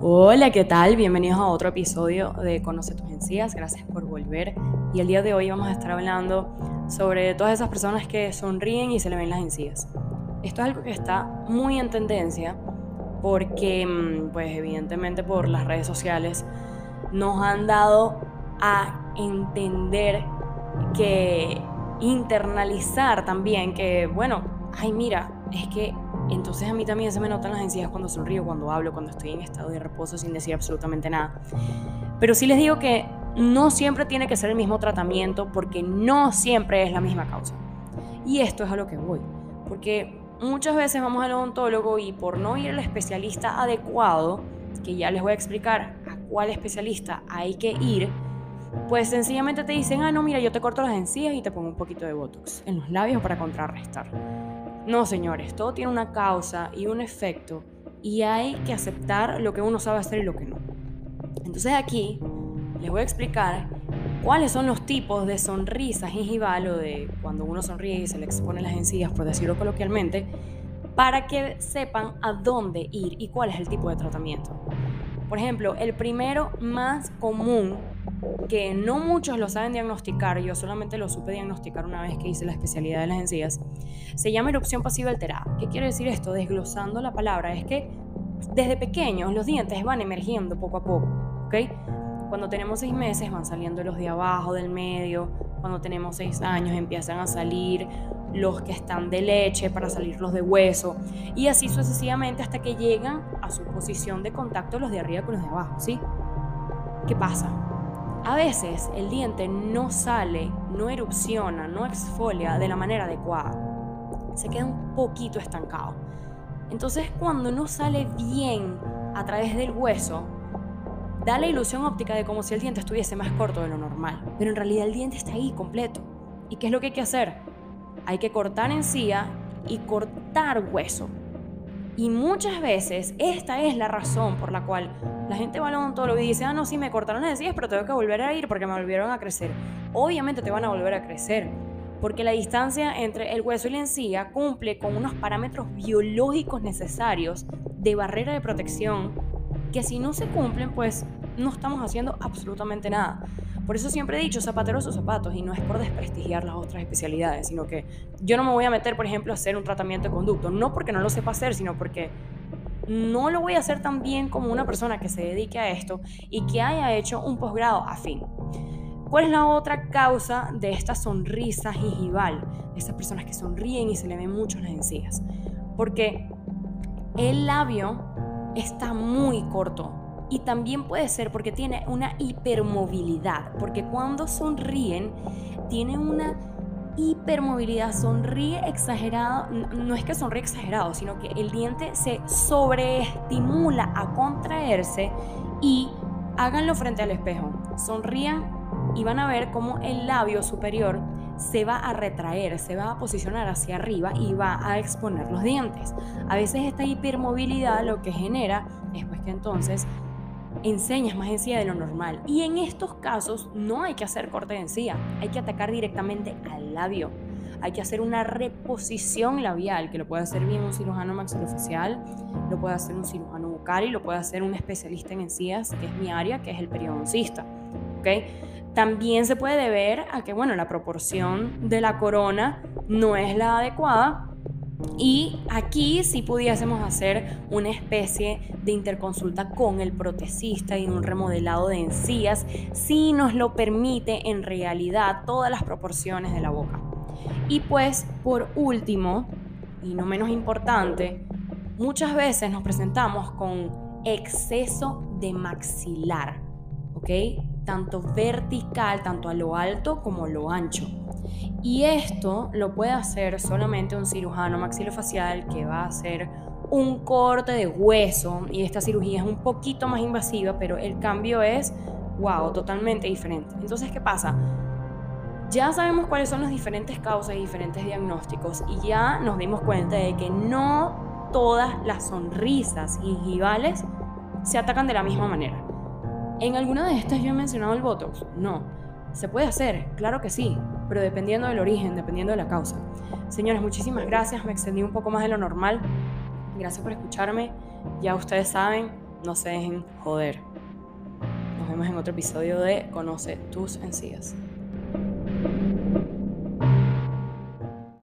Hola, ¿qué tal? Bienvenidos a otro episodio de Conoce tus encías. Gracias por volver. Y el día de hoy vamos a estar hablando sobre todas esas personas que sonríen y se le ven las encías. Esto es algo que está muy en tendencia porque, mm, pues evidentemente por las redes sociales, nos han dado a entender que internalizar también que, bueno, ay mira, es que entonces a mí también se me notan las encías cuando sonrío, cuando hablo, cuando estoy en estado de reposo sin decir absolutamente nada. Pero sí les digo que no siempre tiene que ser el mismo tratamiento porque no siempre es la misma causa. Y esto es a lo que voy. Porque muchas veces vamos al odontólogo y por no ir al especialista adecuado, que ya les voy a explicar a cuál especialista hay que ir, pues sencillamente te dicen, ah, no, mira, yo te corto las encías y te pongo un poquito de Botox en los labios para contrarrestar. No, señores, todo tiene una causa y un efecto y hay que aceptar lo que uno sabe hacer y lo que no. Entonces aquí les voy a explicar cuáles son los tipos de sonrisas gingival o de cuando uno sonríe y se le exponen las encías, por decirlo coloquialmente, para que sepan a dónde ir y cuál es el tipo de tratamiento. Por ejemplo, el primero más común que no muchos lo saben diagnosticar, yo solamente lo supe diagnosticar una vez que hice la especialidad de las encías, se llama erupción pasiva alterada. ¿Qué quiere decir esto? Desglosando la palabra, es que desde pequeños los dientes van emergiendo poco a poco, ¿ok? Cuando tenemos seis meses van saliendo los de abajo, del medio, cuando tenemos seis años empiezan a salir los que están de leche para salir los de hueso y así sucesivamente hasta que llegan a su posición de contacto los de arriba con los de abajo, ¿sí? ¿Qué pasa? A veces el diente no sale, no erupciona, no exfolia de la manera adecuada. Se queda un poquito estancado. Entonces cuando no sale bien a través del hueso, da la ilusión óptica de como si el diente estuviese más corto de lo normal. Pero en realidad el diente está ahí completo. ¿Y qué es lo que hay que hacer? Hay que cortar encía y cortar hueso. Y muchas veces esta es la razón por la cual la gente va al odontólogo y dice, ah, no, sí, me cortaron encías, pero tengo que volver a ir porque me volvieron a crecer. Obviamente te van a volver a crecer, porque la distancia entre el hueso y la encía cumple con unos parámetros biológicos necesarios de barrera de protección que si no se cumplen, pues no estamos haciendo absolutamente nada. Por eso siempre he dicho zapateros o zapatos y no es por desprestigiar las otras especialidades, sino que yo no me voy a meter, por ejemplo, a hacer un tratamiento de conducto, no porque no lo sepa hacer, sino porque no lo voy a hacer tan bien como una persona que se dedique a esto y que haya hecho un posgrado afín. ¿Cuál es la otra causa de esta sonrisa gingival? De estas personas que sonríen y se le ven mucho las encías. Porque el labio está muy corto. Y también puede ser porque tiene una hipermovilidad, porque cuando sonríen, tiene una hipermovilidad, sonríe exagerado, no es que sonríe exagerado, sino que el diente se sobreestimula a contraerse y háganlo frente al espejo, sonrían y van a ver cómo el labio superior se va a retraer, se va a posicionar hacia arriba y va a exponer los dientes. A veces esta hipermovilidad lo que genera es pues que entonces enseñas más encía de lo normal. Y en estos casos no hay que hacer corte de encía, hay que atacar directamente al labio. Hay que hacer una reposición labial, que lo puede hacer bien un cirujano maxilofacial, lo puede hacer un cirujano bucal y lo puede hacer un especialista en encías, que es mi área, que es el periodoncista. También se puede deber a que, bueno, la proporción de la corona no es la adecuada y aquí sí pudiésemos hacer una especie de interconsulta con el protecista y un remodelado de encías si nos lo permite en realidad todas las proporciones de la boca. Y pues por último, y no menos importante, muchas veces nos presentamos con exceso de maxilar, ¿ok? Tanto vertical, tanto a lo alto como a lo ancho. Y esto lo puede hacer solamente un cirujano maxilofacial que va a hacer un corte de hueso y esta cirugía es un poquito más invasiva, pero el cambio es, wow, totalmente diferente. Entonces, ¿qué pasa? Ya sabemos cuáles son las diferentes causas y diferentes diagnósticos y ya nos dimos cuenta de que no todas las sonrisas gingivales se atacan de la misma manera. En alguna de estas yo he mencionado el Botox. No. ¿Se puede hacer? Claro que sí, pero dependiendo del origen, dependiendo de la causa. Señores, muchísimas gracias, me extendí un poco más de lo normal. Gracias por escucharme. Ya ustedes saben, no se dejen joder. Nos vemos en otro episodio de Conoce tus encías.